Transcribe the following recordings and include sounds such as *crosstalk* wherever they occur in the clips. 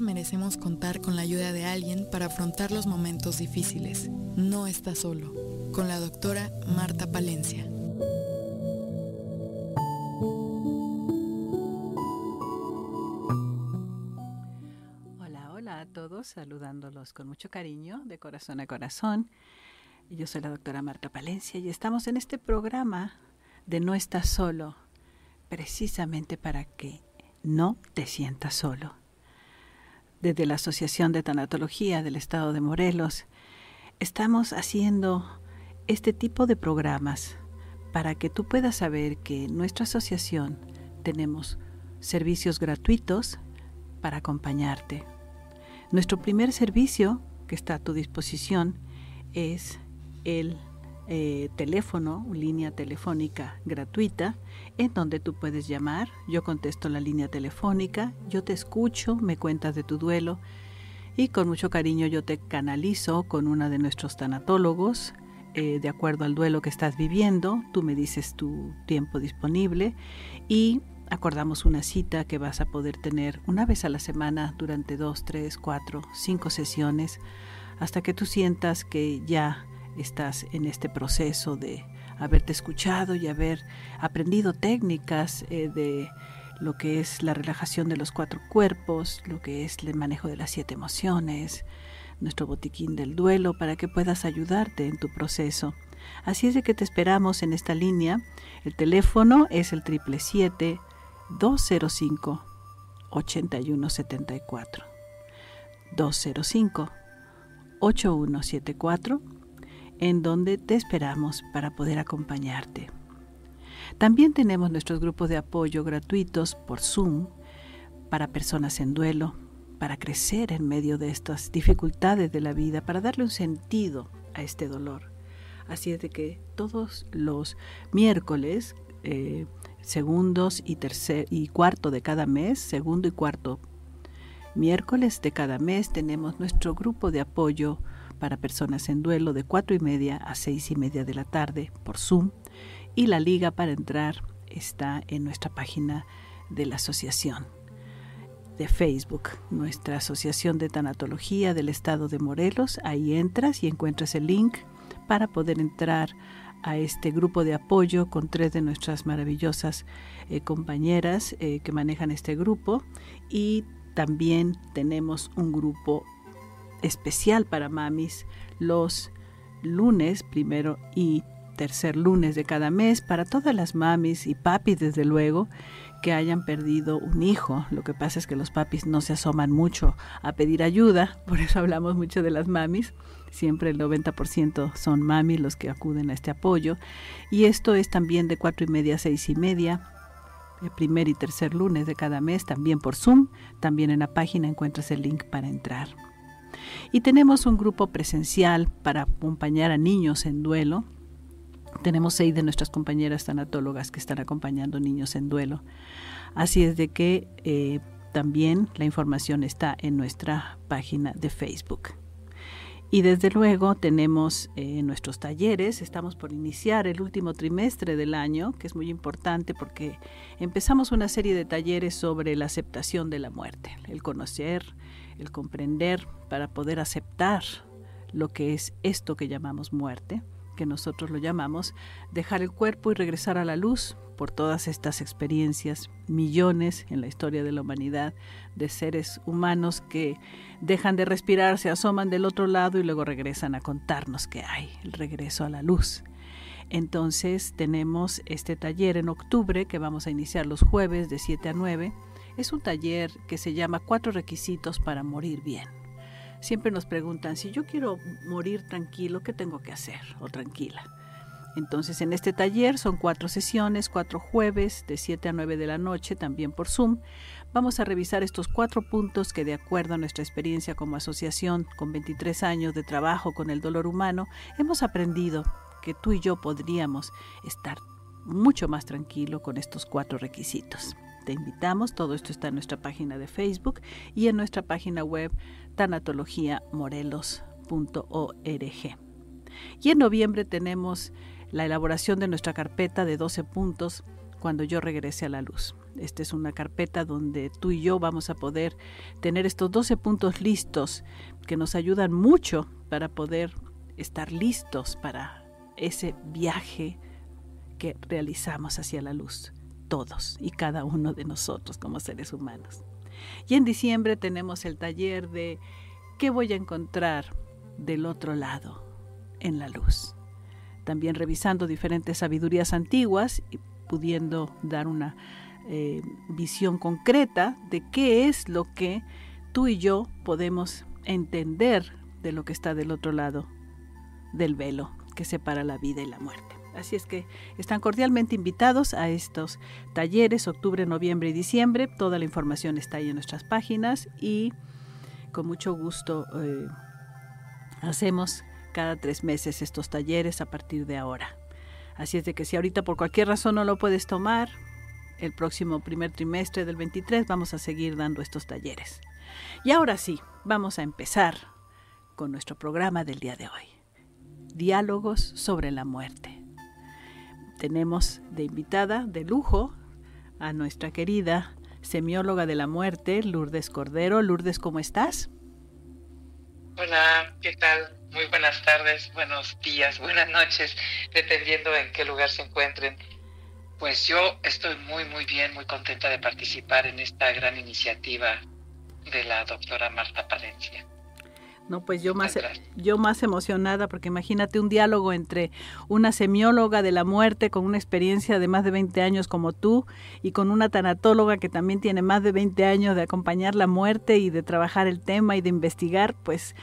Merecemos contar con la ayuda de alguien para afrontar los momentos difíciles. No estás solo. Con la doctora Marta Palencia. Hola, hola a todos, saludándolos con mucho cariño, de corazón a corazón. Yo soy la doctora Marta Palencia y estamos en este programa de No estás solo, precisamente para que no te sientas solo desde la Asociación de Tanatología del Estado de Morelos, estamos haciendo este tipo de programas para que tú puedas saber que en nuestra asociación tenemos servicios gratuitos para acompañarte. Nuestro primer servicio que está a tu disposición es el eh, teléfono, línea telefónica gratuita, en donde tú puedes llamar, yo contesto la línea telefónica, yo te escucho, me cuentas de tu duelo y con mucho cariño yo te canalizo con una de nuestros tanatólogos, eh, de acuerdo al duelo que estás viviendo, tú me dices tu tiempo disponible y acordamos una cita que vas a poder tener una vez a la semana durante dos, tres, cuatro, cinco sesiones, hasta que tú sientas que ya estás en este proceso de haberte escuchado y haber aprendido técnicas eh, de lo que es la relajación de los cuatro cuerpos, lo que es el manejo de las siete emociones, nuestro botiquín del duelo, para que puedas ayudarte en tu proceso. Así es de que te esperamos en esta línea. El teléfono es el 777-205 8174. 205 8174 en donde te esperamos para poder acompañarte. También tenemos nuestros grupos de apoyo gratuitos por Zoom para personas en duelo, para crecer en medio de estas dificultades de la vida, para darle un sentido a este dolor. Así es de que todos los miércoles, eh, segundos y y cuarto de cada mes, segundo y cuarto miércoles de cada mes, tenemos nuestro grupo de apoyo para personas en duelo de cuatro y media a seis y media de la tarde por Zoom y la liga para entrar está en nuestra página de la asociación de Facebook, nuestra Asociación de Tanatología del Estado de Morelos. Ahí entras y encuentras el link para poder entrar a este grupo de apoyo con tres de nuestras maravillosas eh, compañeras eh, que manejan este grupo y también tenemos un grupo especial para mamis los lunes, primero y tercer lunes de cada mes, para todas las mamis y papis, desde luego, que hayan perdido un hijo. Lo que pasa es que los papis no se asoman mucho a pedir ayuda, por eso hablamos mucho de las mamis. Siempre el 90% son mamis los que acuden a este apoyo. Y esto es también de cuatro y media a seis y media, el primer y tercer lunes de cada mes, también por Zoom. También en la página encuentras el link para entrar. Y tenemos un grupo presencial para acompañar a niños en duelo. Tenemos seis de nuestras compañeras tanatólogas que están acompañando niños en duelo. Así es de que eh, también la información está en nuestra página de Facebook. Y desde luego tenemos eh, nuestros talleres, estamos por iniciar el último trimestre del año, que es muy importante porque empezamos una serie de talleres sobre la aceptación de la muerte, el conocer, el comprender para poder aceptar lo que es esto que llamamos muerte, que nosotros lo llamamos dejar el cuerpo y regresar a la luz por todas estas experiencias, millones en la historia de la humanidad de seres humanos que dejan de respirar, se asoman del otro lado y luego regresan a contarnos que hay el regreso a la luz. Entonces tenemos este taller en octubre que vamos a iniciar los jueves de 7 a 9 es un taller que se llama Cuatro requisitos para morir bien. Siempre nos preguntan, si yo quiero morir tranquilo, ¿qué tengo que hacer? O tranquila. Entonces, en este taller son cuatro sesiones, cuatro jueves de 7 a 9 de la noche, también por Zoom. Vamos a revisar estos cuatro puntos que, de acuerdo a nuestra experiencia como asociación con 23 años de trabajo con el dolor humano, hemos aprendido que tú y yo podríamos estar mucho más tranquilo con estos cuatro requisitos te invitamos. Todo esto está en nuestra página de Facebook y en nuestra página web tanatologiamorelos.org. Y en noviembre tenemos la elaboración de nuestra carpeta de 12 puntos cuando yo regrese a la luz. Esta es una carpeta donde tú y yo vamos a poder tener estos 12 puntos listos que nos ayudan mucho para poder estar listos para ese viaje que realizamos hacia la luz, todos y cada uno de nosotros como seres humanos. Y en diciembre tenemos el taller de ¿qué voy a encontrar del otro lado en la luz? También revisando diferentes sabidurías antiguas y pudiendo dar una eh, visión concreta de qué es lo que tú y yo podemos entender de lo que está del otro lado del velo que separa la vida y la muerte. Así es que están cordialmente invitados a estos talleres, octubre, noviembre y diciembre. Toda la información está ahí en nuestras páginas y con mucho gusto eh, hacemos cada tres meses estos talleres a partir de ahora. Así es de que si ahorita por cualquier razón no lo puedes tomar, el próximo primer trimestre del 23 vamos a seguir dando estos talleres. Y ahora sí, vamos a empezar con nuestro programa del día de hoy. Diálogos sobre la muerte. Tenemos de invitada de lujo a nuestra querida semióloga de la muerte, Lourdes Cordero. Lourdes, ¿cómo estás? Hola, ¿qué tal? Muy buenas tardes, buenos días, buenas noches, dependiendo en qué lugar se encuentren. Pues yo estoy muy, muy bien, muy contenta de participar en esta gran iniciativa de la doctora Marta Palencia. No, pues yo más, yo más emocionada, porque imagínate un diálogo entre una semióloga de la muerte con una experiencia de más de 20 años como tú y con una tanatóloga que también tiene más de 20 años de acompañar la muerte y de trabajar el tema y de investigar, pues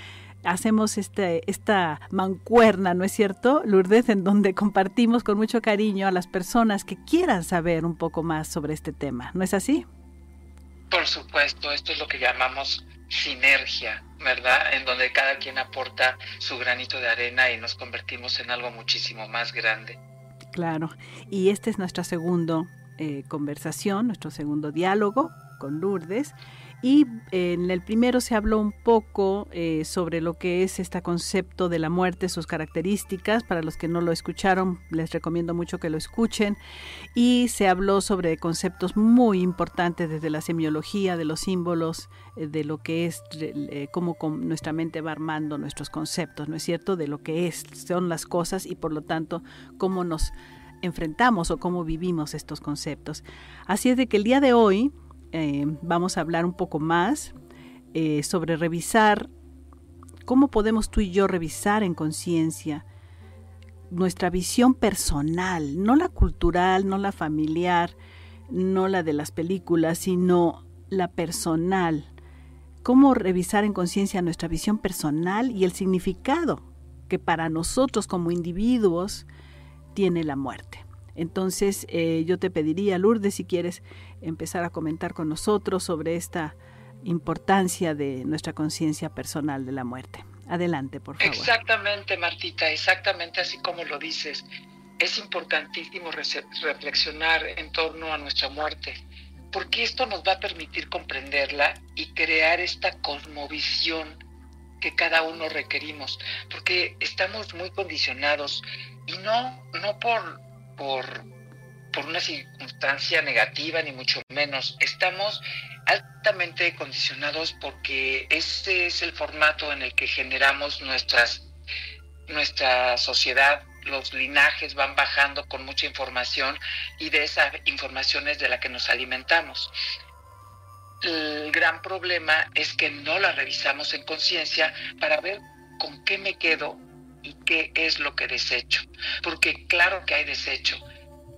hacemos este, esta mancuerna, ¿no es cierto, Lourdes? En donde compartimos con mucho cariño a las personas que quieran saber un poco más sobre este tema, ¿no es así? Por supuesto, esto es lo que llamamos sinergia, ¿verdad? En donde cada quien aporta su granito de arena y nos convertimos en algo muchísimo más grande. Claro, y esta es nuestra segunda eh, conversación, nuestro segundo diálogo con Lourdes. Y en el primero se habló un poco eh, sobre lo que es este concepto de la muerte, sus características. Para los que no lo escucharon, les recomiendo mucho que lo escuchen. Y se habló sobre conceptos muy importantes desde la semiología, de los símbolos, eh, de lo que es, eh, cómo nuestra mente va armando nuestros conceptos, ¿no es cierto? De lo que es, son las cosas y por lo tanto cómo nos enfrentamos o cómo vivimos estos conceptos. Así es de que el día de hoy eh, vamos a hablar un poco más eh, sobre revisar cómo podemos tú y yo revisar en conciencia nuestra visión personal, no la cultural, no la familiar, no la de las películas, sino la personal. Cómo revisar en conciencia nuestra visión personal y el significado que para nosotros como individuos tiene la muerte. Entonces eh, yo te pediría, Lourdes, si quieres empezar a comentar con nosotros sobre esta importancia de nuestra conciencia personal de la muerte. Adelante, por favor. Exactamente, Martita, exactamente así como lo dices. Es importantísimo reflexionar en torno a nuestra muerte, porque esto nos va a permitir comprenderla y crear esta cosmovisión que cada uno requerimos, porque estamos muy condicionados y no, no por por, por una circunstancia negativa, ni mucho menos. Estamos altamente condicionados porque ese es el formato en el que generamos nuestras, nuestra sociedad. Los linajes van bajando con mucha información y de esa información es de la que nos alimentamos. El gran problema es que no la revisamos en conciencia para ver con qué me quedo y qué es lo que desecho. Porque claro que hay desecho.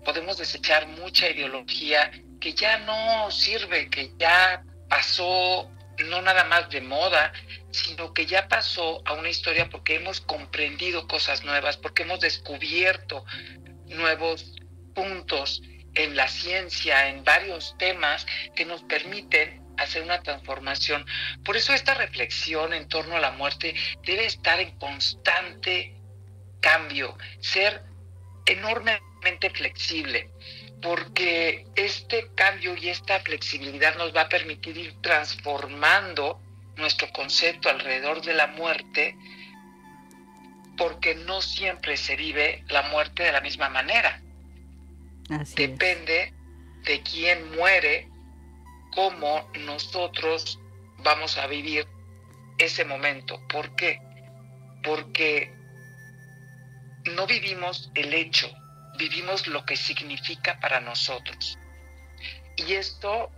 Podemos desechar mucha ideología que ya no sirve, que ya pasó no nada más de moda, sino que ya pasó a una historia porque hemos comprendido cosas nuevas, porque hemos descubierto nuevos puntos en la ciencia, en varios temas que nos permiten hacer una transformación. Por eso esta reflexión en torno a la muerte debe estar en constante cambio, ser enormemente flexible, porque este cambio y esta flexibilidad nos va a permitir ir transformando nuestro concepto alrededor de la muerte, porque no siempre se vive la muerte de la misma manera. Depende de quién muere, cómo nosotros vamos a vivir ese momento. ¿Por qué? Porque no vivimos el hecho, vivimos lo que significa para nosotros. Y esto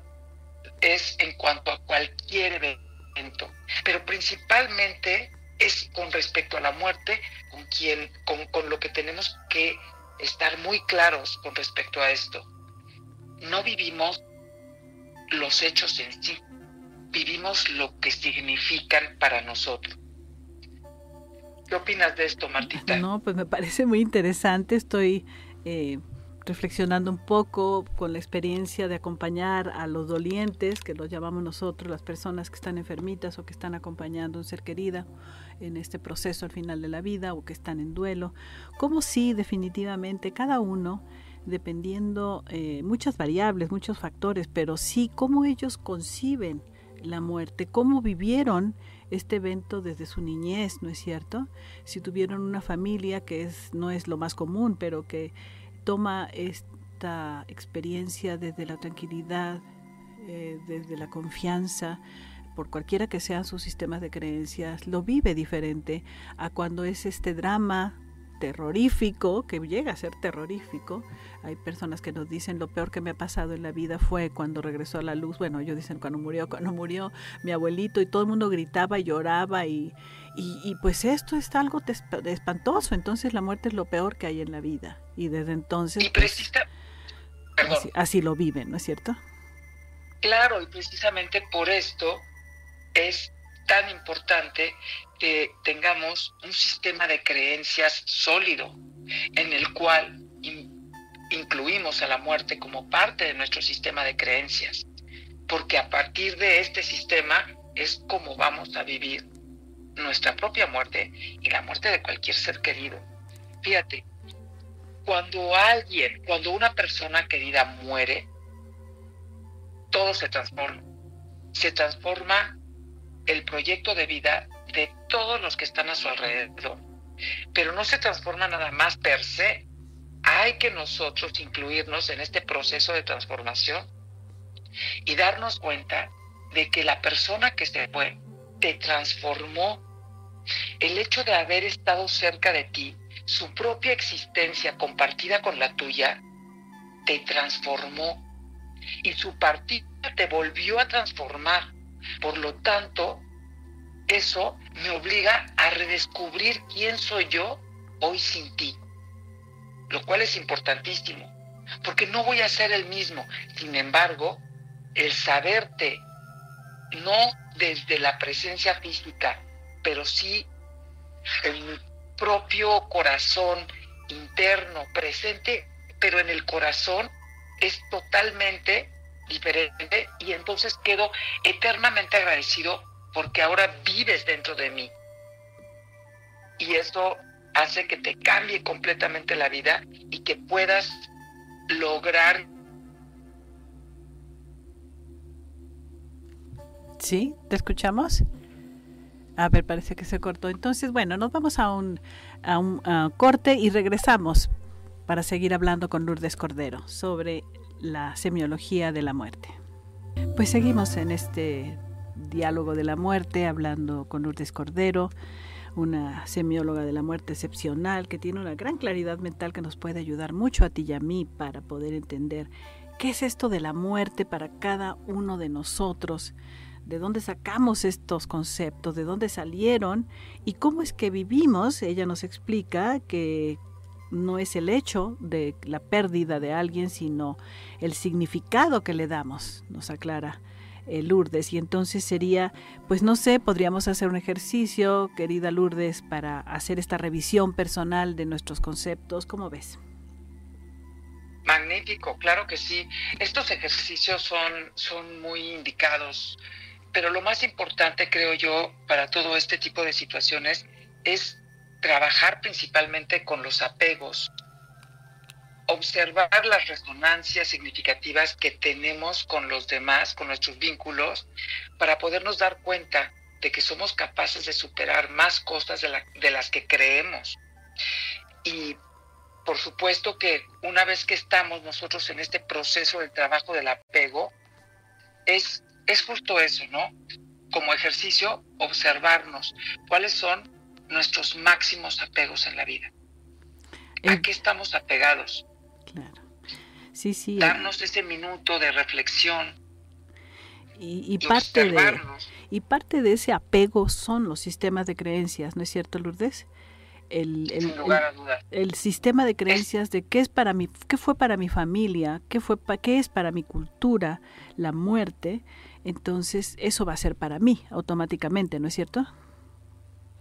es en cuanto a cualquier evento, pero principalmente es con respecto a la muerte, con quien, con, con lo que tenemos que estar muy claros con respecto a esto. No vivimos los hechos en sí, vivimos lo que significan para nosotros. ¿Qué opinas de esto, Martita? No, pues me parece muy interesante. Estoy eh, reflexionando un poco con la experiencia de acompañar a los dolientes, que los llamamos nosotros, las personas que están enfermitas o que están acompañando a un ser querida en este proceso al final de la vida o que están en duelo. Como sí, definitivamente, cada uno dependiendo eh, muchas variables, muchos factores, pero sí cómo ellos conciben la muerte, cómo vivieron este evento desde su niñez, ¿no es cierto? Si tuvieron una familia que es, no es lo más común, pero que toma esta experiencia desde la tranquilidad, eh, desde la confianza, por cualquiera que sean sus sistemas de creencias, lo vive diferente a cuando es este drama terrorífico, que llega a ser terrorífico. Hay personas que nos dicen lo peor que me ha pasado en la vida fue cuando regresó a la luz. Bueno, ellos dicen cuando murió, cuando murió mi abuelito y todo el mundo gritaba y lloraba y, y, pues esto es algo espantoso. Entonces la muerte es lo peor que hay en la vida. Y desde entonces... Pues, así, así lo viven, ¿no es cierto? Claro, y precisamente por esto es tan importante que tengamos un sistema de creencias sólido en el cual incluimos a la muerte como parte de nuestro sistema de creencias, porque a partir de este sistema es como vamos a vivir nuestra propia muerte y la muerte de cualquier ser querido. Fíjate, cuando alguien, cuando una persona querida muere, todo se transforma. Se transforma el proyecto de vida de todos los que están a su alrededor. Pero no se transforma nada más per se. Hay que nosotros incluirnos en este proceso de transformación y darnos cuenta de que la persona que se fue te transformó. El hecho de haber estado cerca de ti, su propia existencia compartida con la tuya, te transformó. Y su partida te volvió a transformar. Por lo tanto, eso me obliga a redescubrir quién soy yo hoy sin ti, lo cual es importantísimo, porque no voy a ser el mismo. Sin embargo, el saberte, no desde la presencia física, pero sí en mi propio corazón interno, presente, pero en el corazón es totalmente diferente y entonces quedo eternamente agradecido porque ahora vives dentro de mí. Y eso hace que te cambie completamente la vida y que puedas lograr. Sí, ¿te escuchamos? A ver, parece que se cortó. Entonces, bueno, nos vamos a un, a un corte y regresamos para seguir hablando con Lourdes Cordero sobre la semiología de la muerte. Pues seguimos en este diálogo de la muerte, hablando con Lourdes Cordero, una semióloga de la muerte excepcional que tiene una gran claridad mental que nos puede ayudar mucho a ti y a mí para poder entender qué es esto de la muerte para cada uno de nosotros, de dónde sacamos estos conceptos, de dónde salieron y cómo es que vivimos. Ella nos explica que no es el hecho de la pérdida de alguien, sino el significado que le damos, nos aclara eh, Lourdes. Y entonces sería, pues no sé, podríamos hacer un ejercicio, querida Lourdes, para hacer esta revisión personal de nuestros conceptos. ¿Cómo ves? Magnífico, claro que sí. Estos ejercicios son, son muy indicados, pero lo más importante, creo yo, para todo este tipo de situaciones es trabajar principalmente con los apegos, observar las resonancias significativas que tenemos con los demás, con nuestros vínculos, para podernos dar cuenta de que somos capaces de superar más cosas de, las que creemos. Y por supuesto que una vez que estamos nosotros en este proceso del trabajo del apego, es, es justo eso, ¿no? Como ejercicio, observarnos cuáles son nuestros máximos apegos en la vida. ¿A qué estamos apegados? Claro. Sí, sí. Darnos ese minuto de reflexión. Y, parte de, y parte de ese apego son los sistemas de creencias, ¿no es cierto, Lourdes? El, el, lugar a el, sistema de creencias de qué es para mí, qué fue para mi familia, qué fue qué es para mi cultura, la muerte, entonces eso va a ser para mí automáticamente, ¿no es cierto?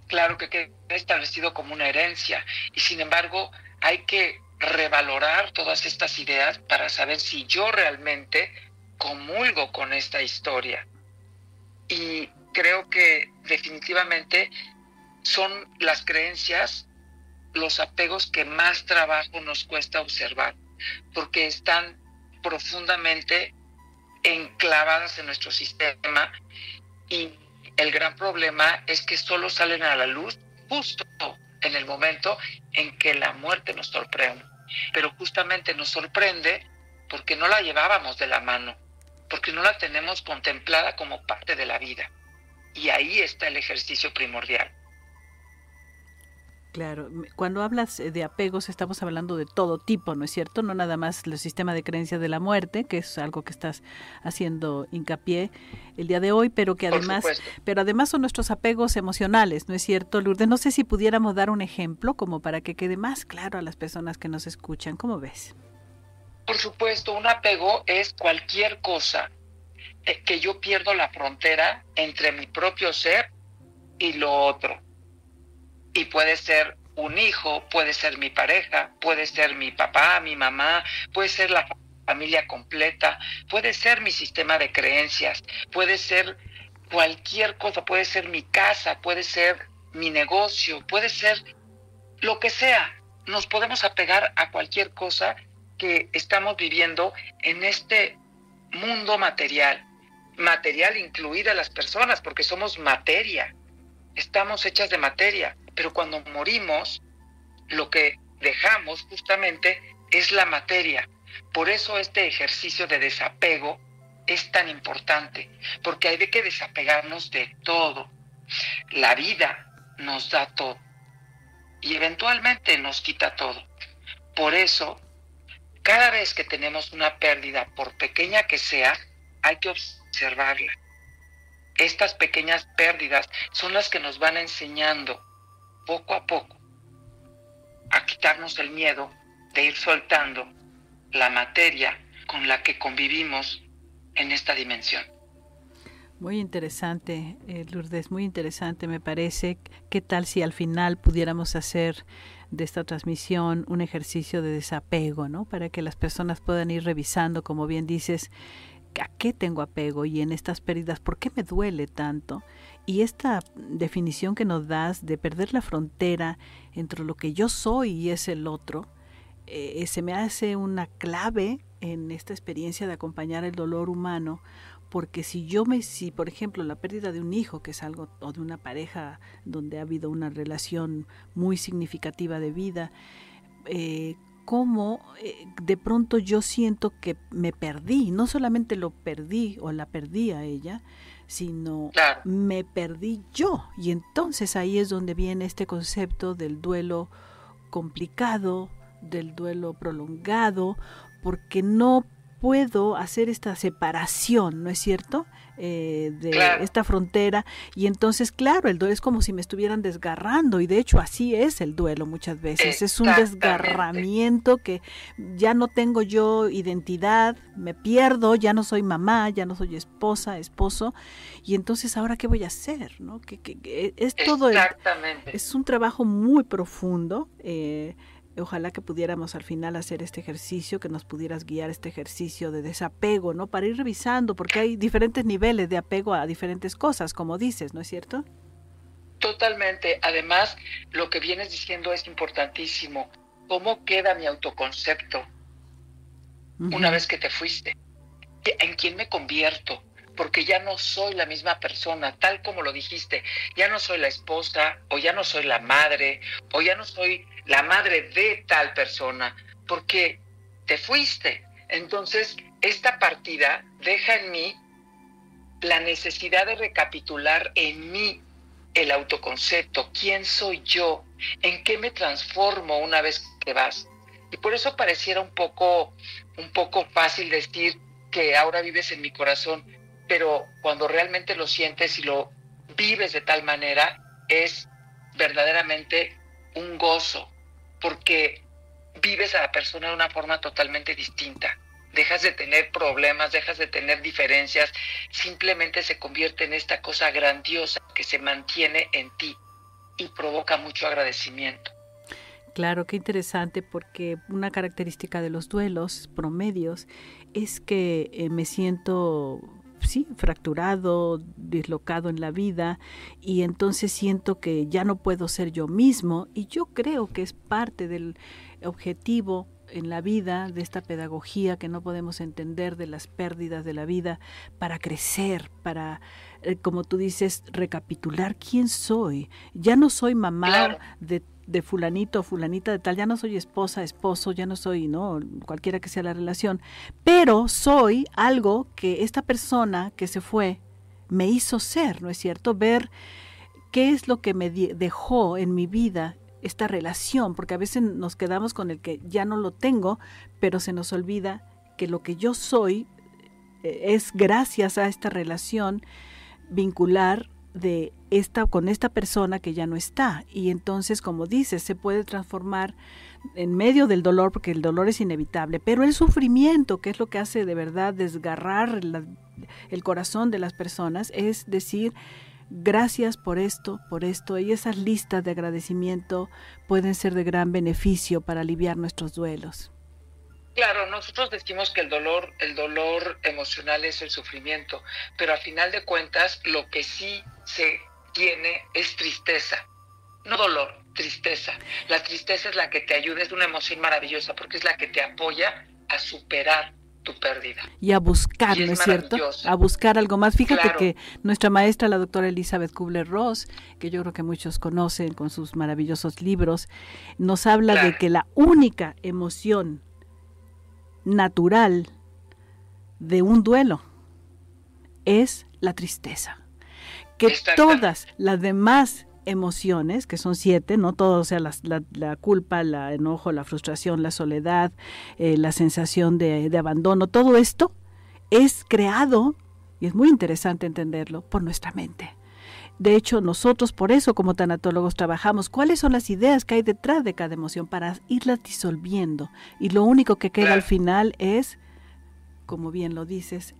Claro que queda establecido como una herencia y sin embargo hay que revalorar todas estas ideas para saber si yo realmente comulgo con esta historia. Y creo que definitivamente son las creencias, los apegos que más trabajo nos cuesta observar, porque están profundamente enclavadas en nuestro sistema y el gran problema es que solo salen a la luz justo en el momento en que la muerte nos sorprende. Pero justamente nos sorprende porque no la llevábamos de la mano, porque no la tenemos contemplada como parte de la vida. Y ahí está el ejercicio primordial. Claro, cuando hablas eh, de apegos estamos hablando de todo tipo, ¿no es cierto? No nada más el sistema de creencia de la muerte, que es algo que estás haciendo hincapié el día de hoy, pero que además, pero además son nuestros apegos emocionales, ¿no es cierto, Lourdes? No sé si pudiéramos dar un ejemplo como para que quede más claro a las personas que nos escuchan. ¿Cómo ves? Por supuesto, un apego es cualquier cosa eh, que yo pierdo la frontera entre mi propio ser y lo otro y puede ser un hijo, puede ser mi pareja, puede ser mi papá, mi mamá, puede ser la familia completa, puede ser mi sistema de creencias, puede ser cualquier cosa, puede ser mi casa, puede ser mi negocio, puede ser lo que sea. Nos podemos apegar a cualquier cosa que estamos viviendo en este mundo material, material incluida las personas, porque somos materia, estamos hechas de materia pero cuando morimos, lo que dejamos justamente es la materia. Por eso este ejercicio de desapego es tan importante, porque hay que desapegarnos de todo. La vida nos da todo y eventualmente nos quita todo. Por eso, cada vez que tenemos una pérdida, por pequeña que sea, hay que observarla. Estas pequeñas pérdidas son las que nos van enseñando poco a poco a quitarnos el miedo de ir soltando la materia con la que convivimos en esta dimensión. Muy interesante, eh, Lourdes, muy interesante me parece. ¿Qué tal si al final pudiéramos hacer de esta transmisión un ejercicio de desapego, ¿no? Para que las personas puedan ir revisando, como bien dices, a qué tengo apego y en estas pérdidas, ¿por qué me duele tanto? Y esta definición que nos das de perder la frontera entre lo que yo soy y es el otro, eh, se me hace una clave en esta experiencia de acompañar el dolor humano, porque si yo me, si por ejemplo la pérdida de un hijo, que es algo, o de una pareja donde ha habido una relación muy significativa de vida, eh, cómo eh, de pronto yo siento que me perdí, no solamente lo perdí o la perdí a ella, sino me perdí yo. Y entonces ahí es donde viene este concepto del duelo complicado, del duelo prolongado, porque no puedo hacer esta separación, ¿no es cierto? Eh, de esta frontera. Y entonces claro el duelo es como si me estuvieran desgarrando. Y de hecho así es el duelo muchas veces. Es un desgarramiento que ya no tengo yo identidad me pierdo ya no soy mamá ya no soy esposa esposo. Y entonces ahora qué voy a hacer no que, es todo es un trabajo muy profundo eh, Ojalá que pudiéramos al final hacer este ejercicio, que nos pudieras guiar este ejercicio de desapego, ¿no? Para ir revisando, porque hay diferentes niveles de apego a diferentes cosas, como dices, ¿no es cierto? Totalmente. Además, lo que vienes diciendo es importantísimo. ¿Cómo queda mi autoconcepto una vez que te fuiste? ¿En quién me convierto? Porque ya no soy la misma persona, tal como lo dijiste. Ya no soy la esposa, o ya no soy la madre, o ya no soy la madre de tal persona, porque te fuiste. Entonces, esta partida deja en mí la necesidad de recapitular en mí el autoconcepto, quién soy yo, en qué me transformo una vez que vas. Y por eso pareciera un poco, un poco fácil decir que ahora vives en mi corazón, pero cuando realmente lo sientes y lo vives de tal manera, es verdaderamente un gozo, porque vives a la persona de una forma totalmente distinta. Dejas de tener problemas, dejas de tener diferencias, simplemente se convierte en esta cosa grandiosa que se mantiene en ti y provoca mucho agradecimiento. Claro, qué interesante porque una característica de los duelos promedios es que eh, me siento sí, fracturado, dislocado en la vida y entonces siento que ya no puedo ser yo mismo y yo creo que es parte del objetivo en la vida de esta pedagogía que no podemos entender de las pérdidas de la vida para crecer, para, eh, como tú dices, recapitular quién soy. Ya no soy mamá de de fulanito fulanita de tal, ya no soy esposa, esposo, ya no soy, ¿no? Cualquiera que sea la relación, pero soy algo que esta persona que se fue me hizo ser, ¿no es cierto? Ver qué es lo que me dejó en mi vida esta relación, porque a veces nos quedamos con el que ya no lo tengo, pero se nos olvida que lo que yo soy eh, es gracias a esta relación vincular de esta con esta persona que ya no está. Y entonces como dices se puede transformar en medio del dolor porque el dolor es inevitable pero el sufrimiento que es lo que hace de verdad desgarrar el corazón de las personas es decir gracias por esto por esto y esas listas de agradecimiento pueden ser de gran beneficio para aliviar nuestros duelos Claro, nosotros decimos que el dolor, el dolor emocional es el sufrimiento, pero a final de cuentas lo que sí se tiene es tristeza, no dolor, tristeza. La tristeza es la que te ayuda, es una emoción maravillosa porque es la que te apoya a superar tu pérdida. Y a buscar, ¿no es cierto? A buscar algo más. Fíjate que nuestra maestra, la doctora Elizabeth Kubler-Ross, que yo creo que muchos conocen con sus maravillosos libros, nos habla de que la única emoción natural de un duelo es la tristeza. Que todas las demás emociones, que son siete, no todo, o sea, la, la, culpa, el enojo, la frustración, la soledad, eh, la sensación de, de abandono, todo esto es creado, y es muy interesante entenderlo, por nuestra mente. De hecho, nosotros por eso como tanatólogos trabajamos cuáles son las ideas que hay detrás de cada emoción para irlas disolviendo. Y lo único que queda al final es, como bien lo dices,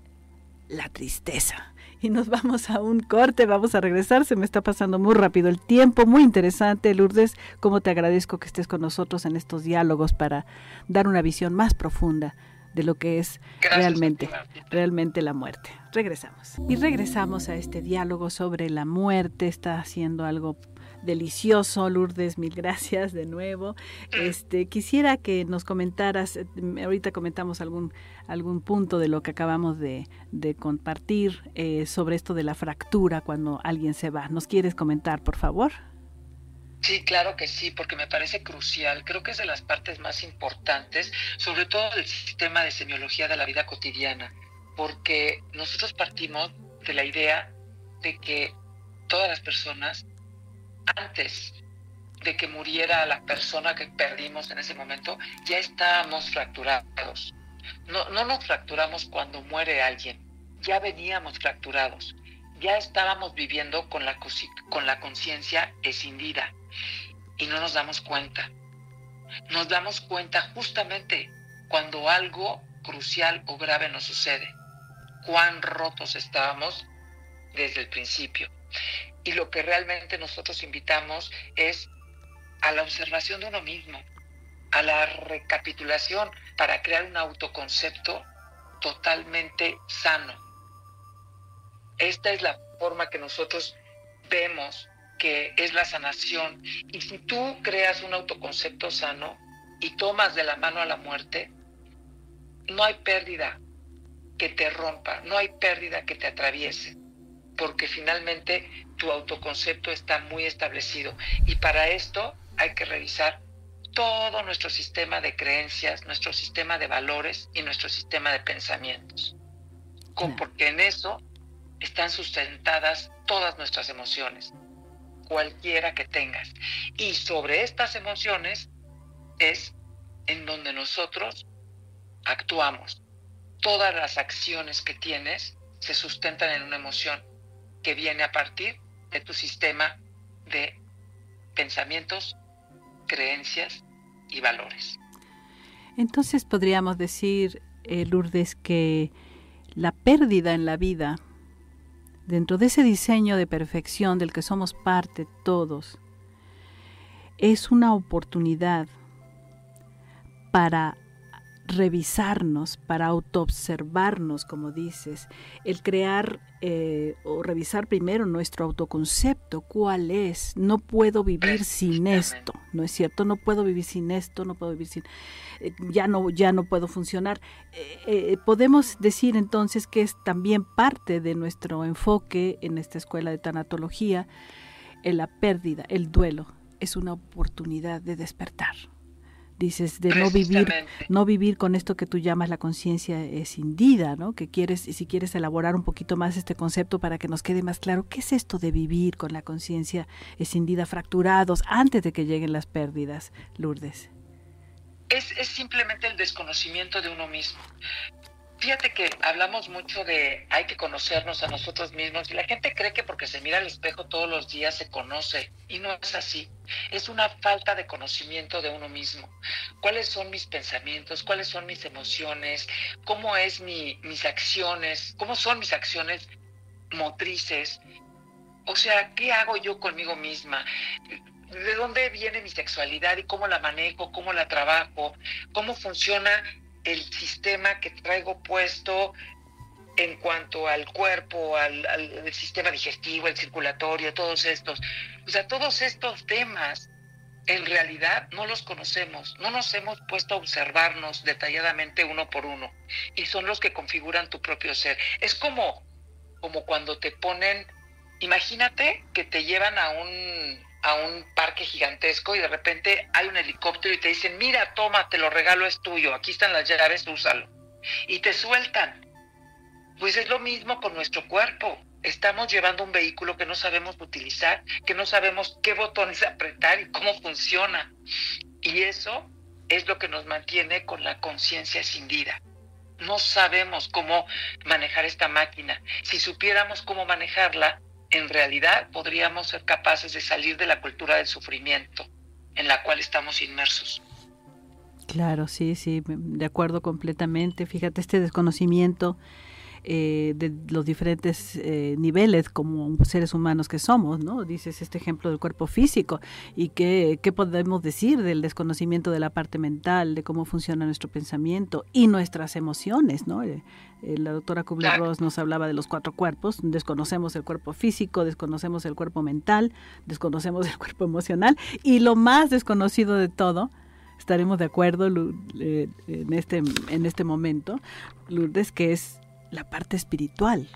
la tristeza. Y nos vamos a un corte, vamos a regresar, se me está pasando muy rápido el tiempo, muy interesante. Lourdes, como te agradezco que estés con nosotros en estos diálogos para dar una visión más profunda de lo que es realmente, realmente la muerte. Regresamos. Y regresamos a este diálogo sobre la muerte. Está haciendo algo delicioso, Lourdes, mil gracias de nuevo. Este, quisiera que nos comentaras, eh, ahorita comentamos algún, algún punto de lo que acabamos de, compartir eh, sobre esto de la fractura cuando alguien se va. ¿Nos quieres comentar, por favor? Sí, claro que sí, porque me parece crucial. Creo que es de las partes más importantes, sobre todo del sistema de semiología de la vida cotidiana, porque nosotros partimos de la idea de que todas las personas, antes de que muriera la persona que perdimos en ese momento, ya estábamos fracturados. No, no nos fracturamos cuando muere alguien, ya veníamos fracturados, ya estábamos viviendo con la, con la conciencia escindida y no nos damos cuenta. Nos damos cuenta justamente cuando algo crucial o grave nos sucede, cuán rotos estábamos desde el principio. Y lo que realmente nosotros invitamos es a la observación de uno mismo, a la recapitulación para crear un autoconcepto totalmente sano. Esta es la forma que nosotros vemos que es la sanación. Y si tú creas un autoconcepto sano y tomas de la mano a la muerte, no hay pérdida que te rompa, no hay pérdida que te atraviese, porque finalmente tu autoconcepto está muy establecido. Y para esto hay que revisar todo nuestro sistema de creencias, nuestro sistema de valores y nuestro sistema de pensamientos. Porque en eso están sustentadas todas nuestras emociones, cualquiera que tengas. Y sobre estas emociones es en donde nosotros actuamos. Todas las acciones que tienes se sustentan en una emoción que viene a partir de tu sistema de pensamientos, creencias y valores. Entonces podríamos decir, eh, Lourdes, que la pérdida en la vida, dentro de ese diseño de perfección del que somos parte todos, es una oportunidad para revisarnos, para autoobservarnos, como dices, el crear eh, o revisar primero nuestro autoconcepto, cuál es, no puedo vivir sin esto, ¿no es cierto? No puedo vivir sin esto, no puedo vivir sin, eh, ya, no, ya no puedo funcionar. Eh, podemos decir entonces que es también parte de nuestro enfoque en esta escuela de tanatología, en la pérdida, el duelo, es una oportunidad de despertar dices de no vivir no vivir con esto que tú llamas la conciencia escindida no que quieres y si quieres elaborar un poquito más este concepto para que nos quede más claro qué es esto de vivir con la conciencia escindida fracturados antes de que lleguen las pérdidas Lourdes es, es simplemente el desconocimiento de uno mismo Fíjate que hablamos mucho de hay que conocernos a nosotros mismos y la gente cree que porque se mira al espejo todos los días se conoce y no es así. Es una falta de conocimiento de uno mismo. ¿Cuáles son mis pensamientos? ¿Cuáles son mis emociones? ¿Cómo es mi, mis acciones? ¿Cómo son mis acciones motrices? O sea, ¿qué hago yo conmigo misma? ¿De dónde viene mi sexualidad y cómo la manejo? ¿Cómo la trabajo? ¿Cómo funciona el sistema que traigo puesto en cuanto al cuerpo, al, sistema digestivo, el circulatorio, todos estos. O sea, todos estos temas en realidad no los conocemos, no nos hemos puesto a observarnos detalladamente uno por uno y son los que configuran tu propio ser. Es como, como cuando te ponen, imagínate que te llevan a un a un parque gigantesco y de repente hay un helicóptero y te dicen, mira, toma, te lo regalo, es tuyo, aquí están las llaves, úsalo. Y te sueltan. Pues es lo mismo con nuestro cuerpo. Estamos llevando un vehículo que no sabemos utilizar, que no sabemos qué botones apretar y cómo funciona. Y eso es lo que nos mantiene con la conciencia escindida. No sabemos cómo manejar esta máquina. Si supiéramos cómo manejarla, en realidad podríamos ser capaces de salir de la cultura del sufrimiento en la cual estamos inmersos. Claro, sí, sí, de acuerdo completamente. Fíjate, este desconocimiento eh, de los diferentes eh, niveles como seres humanos que somos, ¿no? Dices este ejemplo del cuerpo físico y qué, qué podemos decir del desconocimiento de la parte mental, de cómo funciona nuestro pensamiento y nuestras emociones, ¿no? Eh, la doctora Kubler-Ross nos hablaba de los cuatro cuerpos, desconocemos el cuerpo físico, desconocemos el cuerpo mental, desconocemos *laughs* el cuerpo emocional y lo más desconocido de todo, estaremos de acuerdo en este, en este momento, Lourdes, que es la parte espiritual.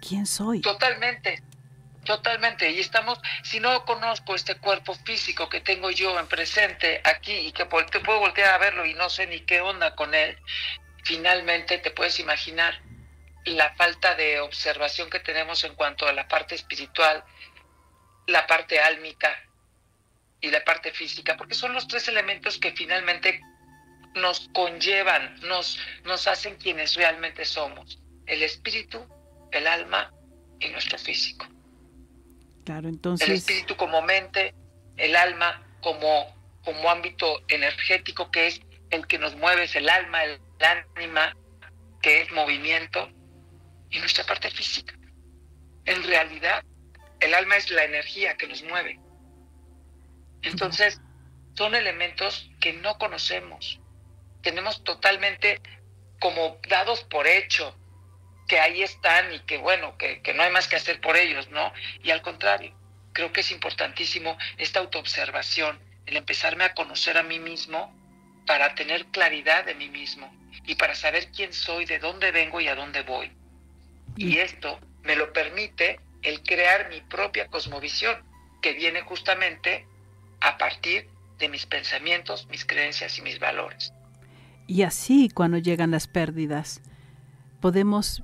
¿Quién soy? Totalmente, totalmente. Y estamos, si no conozco este cuerpo físico que tengo yo en presente aquí y que te puedo voltear a verlo y no sé ni qué onda con él, finalmente te puedes imaginar la falta de observación que tenemos en cuanto a la parte espiritual, la parte álmica y la parte física, porque son los tres elementos que finalmente nos conllevan, nos, nos hacen quienes realmente somos, el espíritu, el alma y nuestro físico. Claro, entonces... El espíritu como mente, el alma como, como ámbito energético que es el que nos mueve, es el alma, el ánima, que es movimiento, y nuestra parte física. En realidad, el alma es la energía que nos mueve. Entonces, son elementos que no conocemos, tenemos totalmente como dados por hecho que ahí están y que bueno, que, no hay más que hacer por ellos, ¿no? Y al contrario, creo que es importantísimo esta autoobservación, el empezarme a conocer a mí mismo para tener claridad de mí mismo y para saber quién soy, de dónde vengo y a dónde voy. Y esto me lo permite el crear mi propia cosmovisión, que viene justamente a partir de mis pensamientos, mis creencias y mis valores. Y así cuando llegan las pérdidas, podemos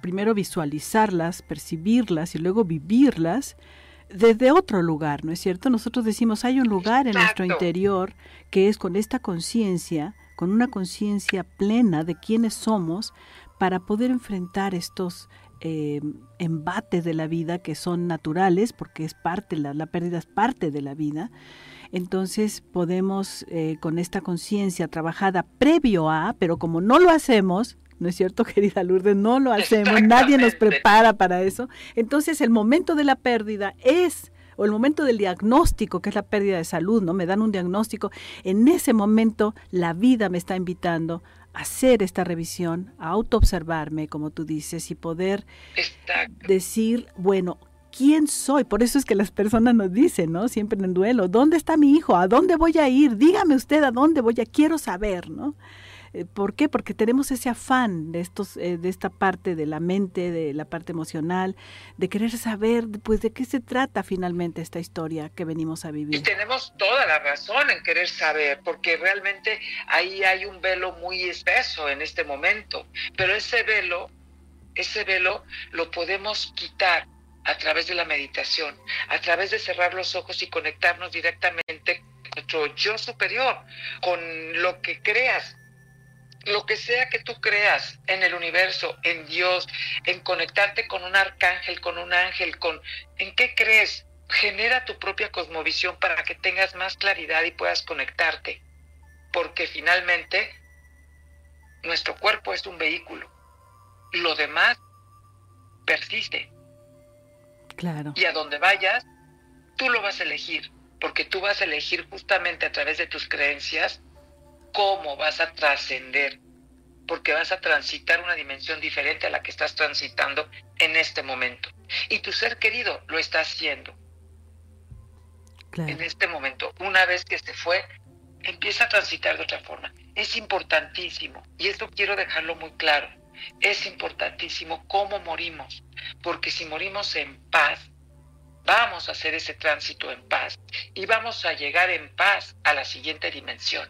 primero visualizarlas, percibirlas y luego vivirlas desde otro lugar, ¿no es cierto? Nosotros decimos, hay un lugar en nuestro interior que es con esta conciencia, con una conciencia plena de quiénes somos, para poder enfrentar estos eh, embates de la vida que son naturales, porque es parte, la, la pérdida es parte de la vida. Entonces podemos eh, con esta conciencia trabajada previo a, pero como no lo hacemos, ¿no es cierto, *laughs* querida Lourdes? No lo hacemos, nadie nos prepara para eso. Entonces el momento de la pérdida es o el momento del diagnóstico, que es la pérdida de salud, ¿no? Me dan un diagnóstico, en ese momento la vida me está invitando a hacer esta revisión, a autoobservarme, como tú dices, y poder decir, bueno, ¿quién soy? Por eso es que las personas nos dicen, ¿no? Siempre en el duelo, ¿dónde está mi hijo? ¿A dónde voy a ir? Dígame usted a dónde voy a, quiero saber, ¿no? Eh, ¿Por qué? Porque tenemos ese afán de estos, eh, de esta parte de la mente, de la parte emocional, de querer saber, pues, de qué se trata finalmente esta historia que venimos a vivir. Y tenemos toda la razón en querer saber, porque realmente ahí hay un velo muy espeso en este momento, pero ese velo, ese velo lo podemos quitar a través de la meditación, a través de cerrar los ojos y conectarnos directamente con nuestro yo superior, con lo que creas, lo que sea que tú creas en el universo, en Dios, en conectarte con un arcángel, con un ángel, con en qué crees, genera tu propia cosmovisión para que tengas más claridad y puedas conectarte. Porque finalmente nuestro cuerpo es un vehículo. Lo demás persiste. Claro. Y a donde vayas, tú lo vas a elegir, porque tú vas a elegir justamente a través de tus creencias cómo vas a trascender, porque vas a transitar una dimensión diferente a la que estás transitando en este momento. Y tu ser querido lo está haciendo. En este momento, una vez que se fue, empieza a transitar de otra forma. Es importantísimo, y esto quiero dejarlo muy claro, es importantísimo cómo morimos, porque si morimos en paz, vamos a hacer ese tránsito en paz y vamos a llegar en paz a la siguiente dimensión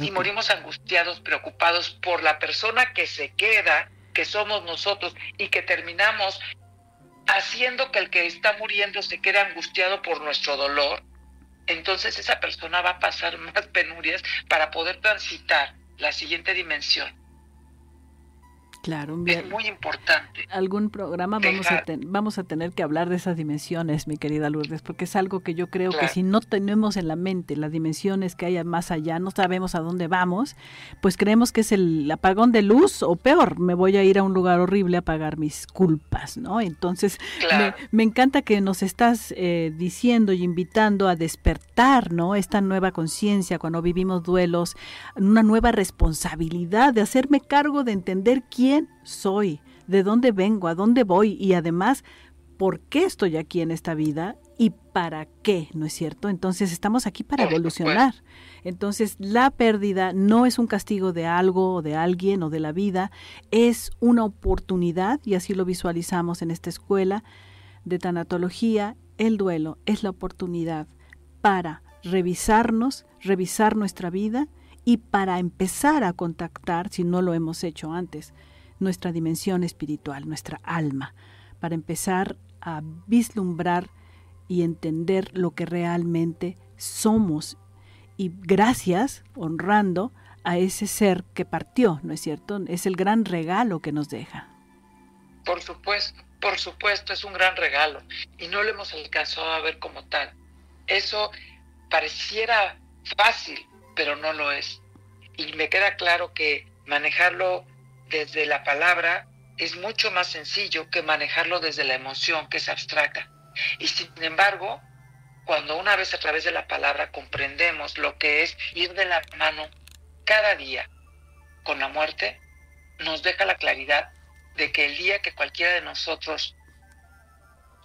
y morimos angustiados, preocupados por la persona que se queda, que somos nosotros, y que terminamos haciendo que el que está muriendo se quede angustiado por nuestro dolor, entonces esa persona va a pasar *laughs* más penurias para poder transitar la siguiente dimensión Claro, es muy importante. Algún programa vamos a, vamos a tener que hablar de esas dimensiones, mi querida Lourdes, porque es algo que yo creo que si no tenemos en la mente las dimensiones que haya más allá, no sabemos a dónde vamos, pues creemos que es el apagón de luz o peor, me voy a ir a un lugar horrible a pagar mis culpas, ¿no? Entonces, me, encanta que nos estás eh, diciendo y invitando a despertar, ¿no? Esta nueva conciencia cuando vivimos duelos, una nueva responsabilidad de hacerme cargo de entender quién quién soy, de dónde vengo, a dónde voy y además por qué estoy aquí en esta vida y para qué, ¿no es cierto? Entonces estamos aquí para evolucionar. Entonces la pérdida no es un castigo de algo o de alguien o de la vida, es una oportunidad y así lo visualizamos en esta escuela de tanatología. El duelo es la oportunidad para revisarnos, revisar nuestra vida y para empezar a contactar, si no lo hemos hecho antes, nuestra dimensión espiritual, nuestra alma, para empezar a vislumbrar y entender lo que realmente somos. Y gracias, honrando a ese ser que partió, ¿no es cierto? Es el gran regalo que nos deja. Por supuesto, por supuesto, es un gran regalo. Y no lo hemos alcanzado a ver como tal. Eso pareciera fácil, pero no lo es. Y me queda claro que manejarlo desde la palabra es mucho más sencillo que manejarlo desde la emoción, que es abstracta. Y sin embargo, cuando una vez a través de la palabra comprendemos lo que es ir de la mano cada día con la muerte, nos deja la claridad de que el día que cualquiera de nosotros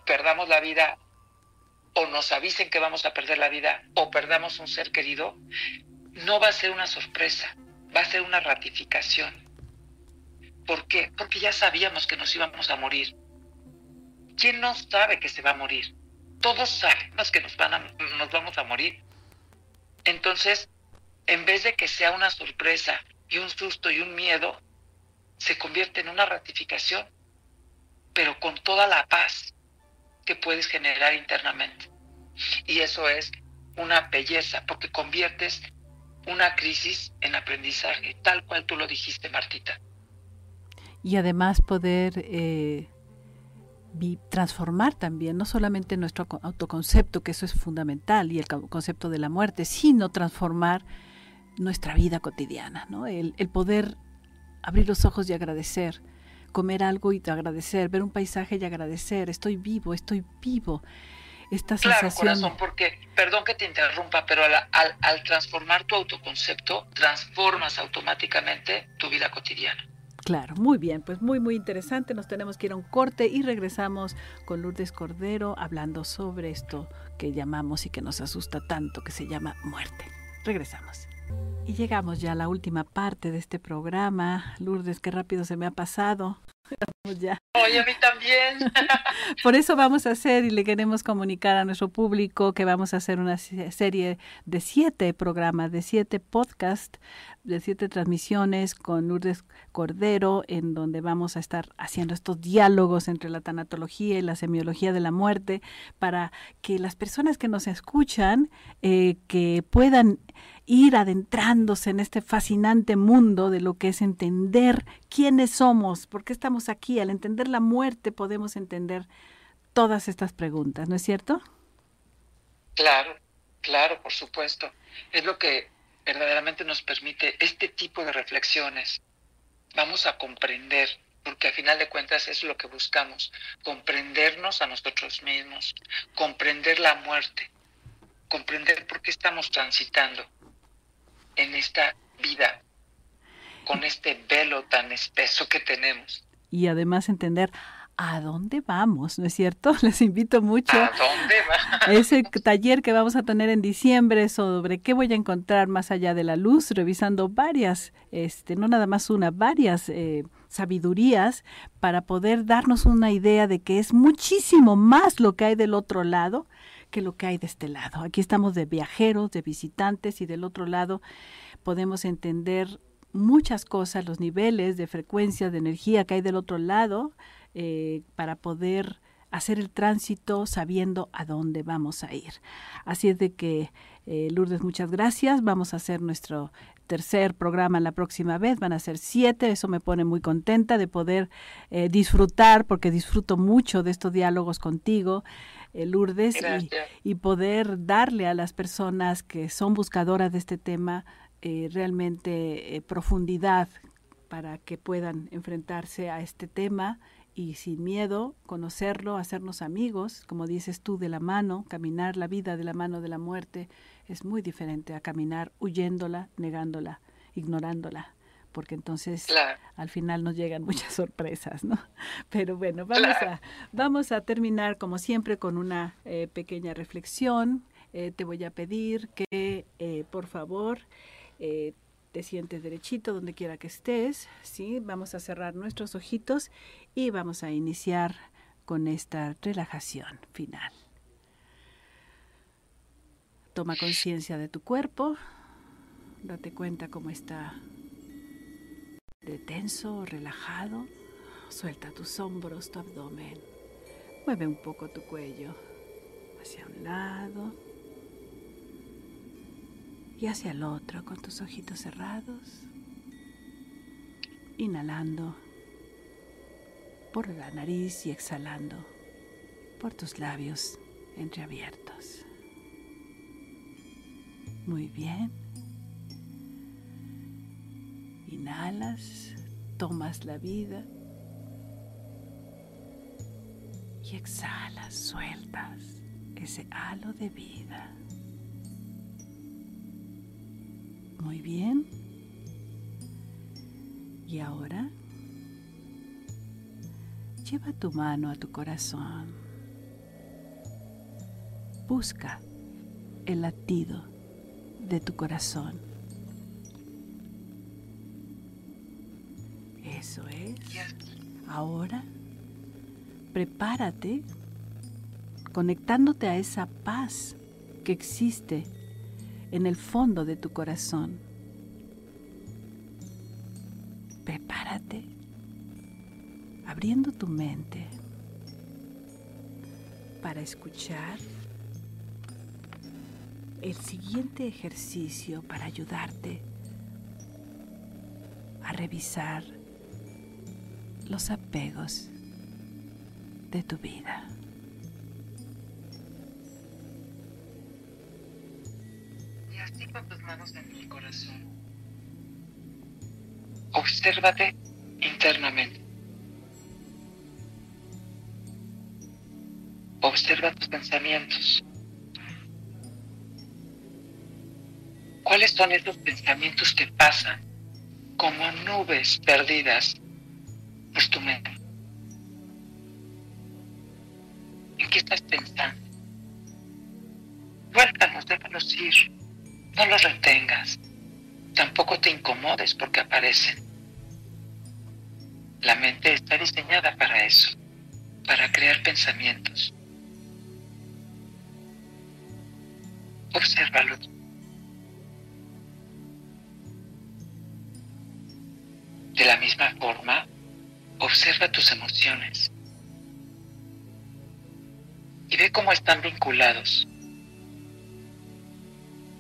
perdamos la vida o nos avisen que vamos a perder la vida o perdamos un ser querido, no va a ser una sorpresa, va a ser una ratificación ¿Por qué? Porque ya sabíamos que nos íbamos a morir. ¿Quién no sabe que se va a morir? todos sabemos que nos, nos vamos a morir. Entonces, en vez de que sea una sorpresa y un susto y un miedo, se convierte en una ratificación, pero con toda la paz que puedes generar internamente. Y eso es una belleza, porque conviertes una crisis en aprendizaje, tal cual tú lo dijiste, Martita. Y además poder eh, transformar también, no solamente nuestro autoconcepto, que eso es fundamental, y el concepto de la muerte, sino transformar nuestra vida cotidiana, ¿no? el, el poder abrir los ojos y agradecer, comer algo y agradecer, ver un paisaje y agradecer, estoy vivo, estoy vivo esta claro, corazón, porque, perdón que te interrumpa, pero al, al, transformar tu autoconcepto, transformas automáticamente tu vida cotidiana. Claro, muy bien, pues muy, muy interesante. Nos tenemos que ir a un corte y regresamos con Lourdes Cordero hablando sobre esto que llamamos y que nos asusta tanto, que se llama muerte. Regresamos. Y llegamos ya a la última parte de este programa. Lourdes, qué rápido se me ha pasado. Ya. Oye, a mí también. *laughs* Por eso vamos a hacer y le queremos comunicar a nuestro público que vamos a hacer una serie de siete programas, de siete podcasts, de siete transmisiones con Lourdes Cordero, en donde vamos a estar haciendo estos diálogos entre la tanatología y la semiología de la muerte, para que las personas que nos escuchan, eh, que puedan ir adentrándose en este fascinante mundo de lo que es entender quiénes somos, por qué estamos aquí. Al entender la muerte podemos entender todas estas preguntas, ¿no es cierto? Claro, claro, por supuesto. Es lo que verdaderamente nos permite este tipo de reflexiones. Vamos a comprender, porque a final de cuentas es lo que buscamos, comprendernos a nosotros mismos, comprender la muerte, comprender por qué estamos transitando en esta vida con este velo tan espeso que tenemos. Y además entender a dónde vamos, ¿no es cierto? *laughs* Les invito mucho a, dónde va? ese taller que vamos a tener en diciembre sobre qué voy a encontrar más allá de la luz, revisando varias, este, no nada más una, varias eh, sabidurías para poder darnos una idea de que es muchísimo más lo que hay del otro lado que lo que hay de este lado. Aquí estamos de viajeros, de visitantes y del otro lado podemos entender muchas cosas, los niveles de frecuencia, de energía que hay del otro lado, eh, para poder hacer el tránsito sabiendo a dónde vamos a ir. Así es de que, eh, Lourdes, muchas gracias. Vamos a hacer nuestro tercer programa la próxima vez. Van a ser siete. Eso me pone muy contenta de poder eh, disfrutar, porque disfruto mucho de estos diálogos contigo. Lourdes, y, poder darle a las personas que son buscadoras de este tema eh, realmente eh, profundidad para que puedan enfrentarse a este tema y sin miedo conocerlo, hacernos amigos, como dices tú, de la mano, caminar la vida de la mano de la muerte es muy diferente a caminar huyéndola, negándola, ignorándola porque entonces al final nos llegan muchas *laughs* sorpresas, ¿no? Pero bueno, vamos, a, vamos a terminar como siempre con una eh, pequeña reflexión. Eh, te voy a pedir que, eh, por favor, te sientes derechito donde quiera que estés, ¿sí? Vamos a cerrar nuestros ojitos y vamos a iniciar con esta relajación final. Toma conciencia de tu cuerpo, date cuenta cómo está de tenso, relajado, suelta tus hombros, tu abdomen. Mueve un poco tu cuello hacia un lado y hacia el otro con tus ojitos cerrados. Inhalando por la nariz y exhalando por tus labios entreabiertos. Muy bien. Inhalas, tomas la vida y exhalas, sueltas ese halo de vida. Muy bien. Y ahora lleva tu mano a tu corazón. Busca el latido de tu corazón. Eso es. Ahora, prepárate conectándote a esa paz que existe en el fondo de tu corazón. Prepárate, abriendo tu mente para escuchar el siguiente ejercicio para ayudarte a revisar los apegos de tu vida. Con tus manos en mi corazón. Obsérvate internamente. Observa tus pensamientos. ¿Cuáles son esos pensamientos que pasan como nubes perdidas por tu mente? ¿En qué estás pensando? Suéltalos, déjalos ir. No los retengas. Tampoco te incomodes porque aparecen. La mente está diseñada para eso, para crear pensamientos. Obsérvalos. De la misma forma, observa tus emociones y ve cómo están vinculados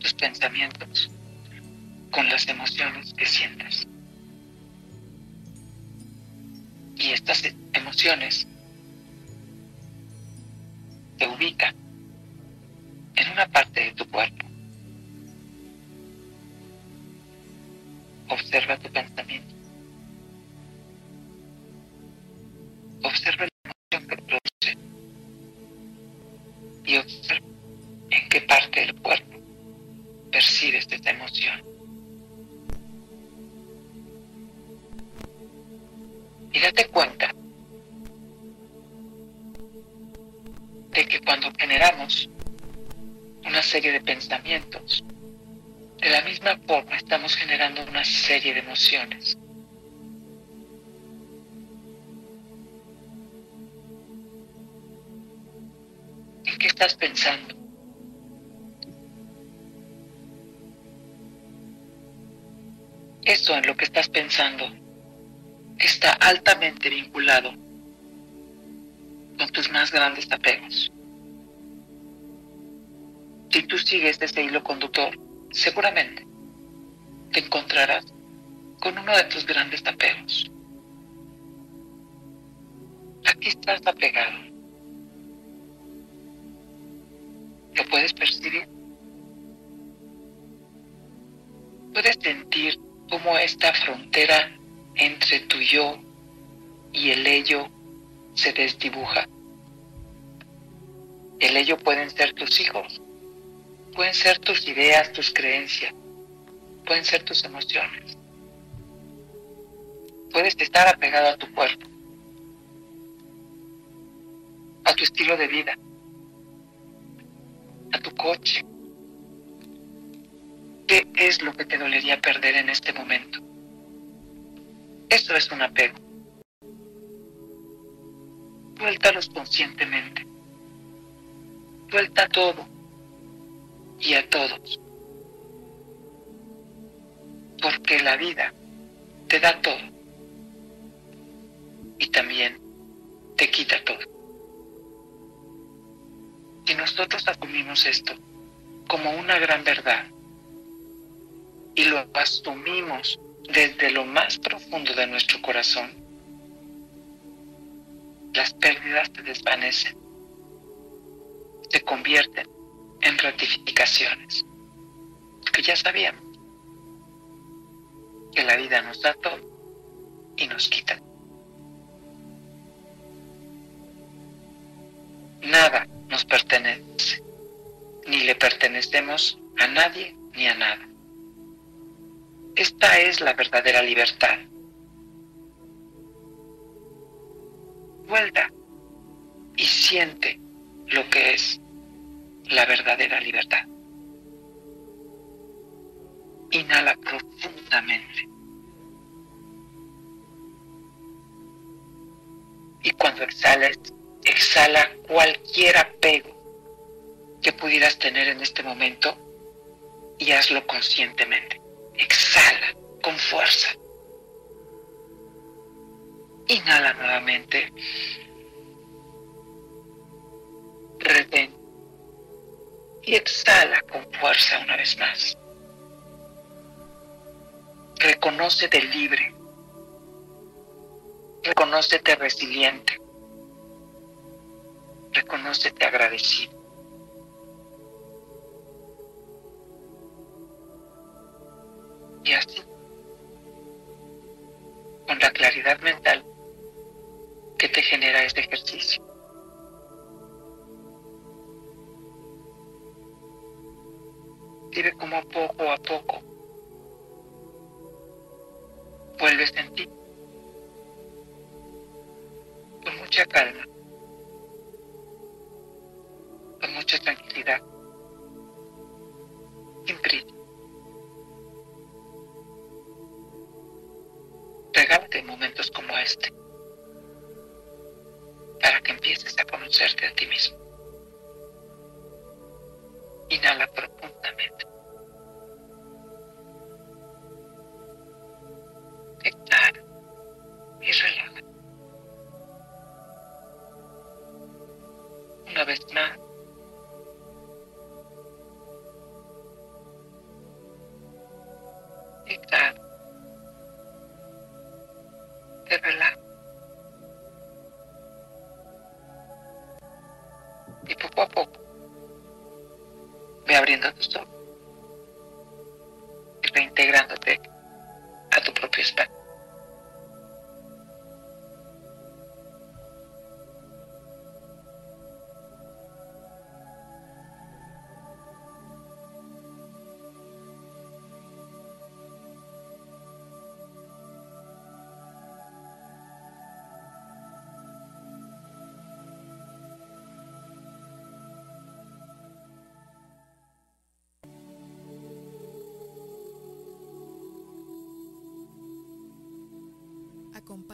tus pensamientos con las emociones que sientes. Y estas emociones te ubican en una parte de tu cuerpo. Observa tu pensamiento. Observa la emoción que produce. Y observa de la misma forma estamos generando una serie de emociones. ¿En qué estás pensando? Eso en lo que estás pensando está altamente vinculado con tus más grandes apegos. Si tú sigues ese hilo conductor, seguramente te encontrarás con uno de tus grandes apegos. Aquí estás apegado. ¿Lo puedes percibir? Puedes sentir cómo esta frontera entre tu yo y el ello se desdibuja. El ello pueden ser tus hijos, pueden ser tus ideas, tus creencias, pueden ser tus emociones. Puedes estar apegado a tu cuerpo, a tu estilo de vida, a tu coche. ¿Qué es lo que te dolería perder en este momento? Eso es un apego. Suéltalos conscientemente. Suelta todo y a todos. Porque la vida te da todo y también te quita todo. Si nosotros asumimos esto como una gran verdad y lo asumimos desde lo más profundo de nuestro corazón, las pérdidas se desvanecen, se convierten en ratificaciones, que ya sabíamos que la vida nos da todo y nos quita. Nada nos pertenece, ni le pertenecemos a nadie ni a nada. Esta es la verdadera libertad. Vuelta y siente lo que es la verdadera libertad. Inhala profundamente. Y cuando exhales, exhala cualquier apego que pudieras tener en este momento y hazlo conscientemente. Exhala con fuerza. Inhala nuevamente. Retén. Y exhala con fuerza una vez más. Reconócete libre. Reconócete resiliente. Reconócete agradecido. Y así, con la claridad mental que te genera este ejercicio. Vive como poco a poco vuelves en ti con mucha calma, con mucha tranquilidad, sin prisa. Regálate momentos como este para que empieces a conocerte a ti mismo. Inhala profundamente. Exhala y relaja. Una vez más. Ve abriendo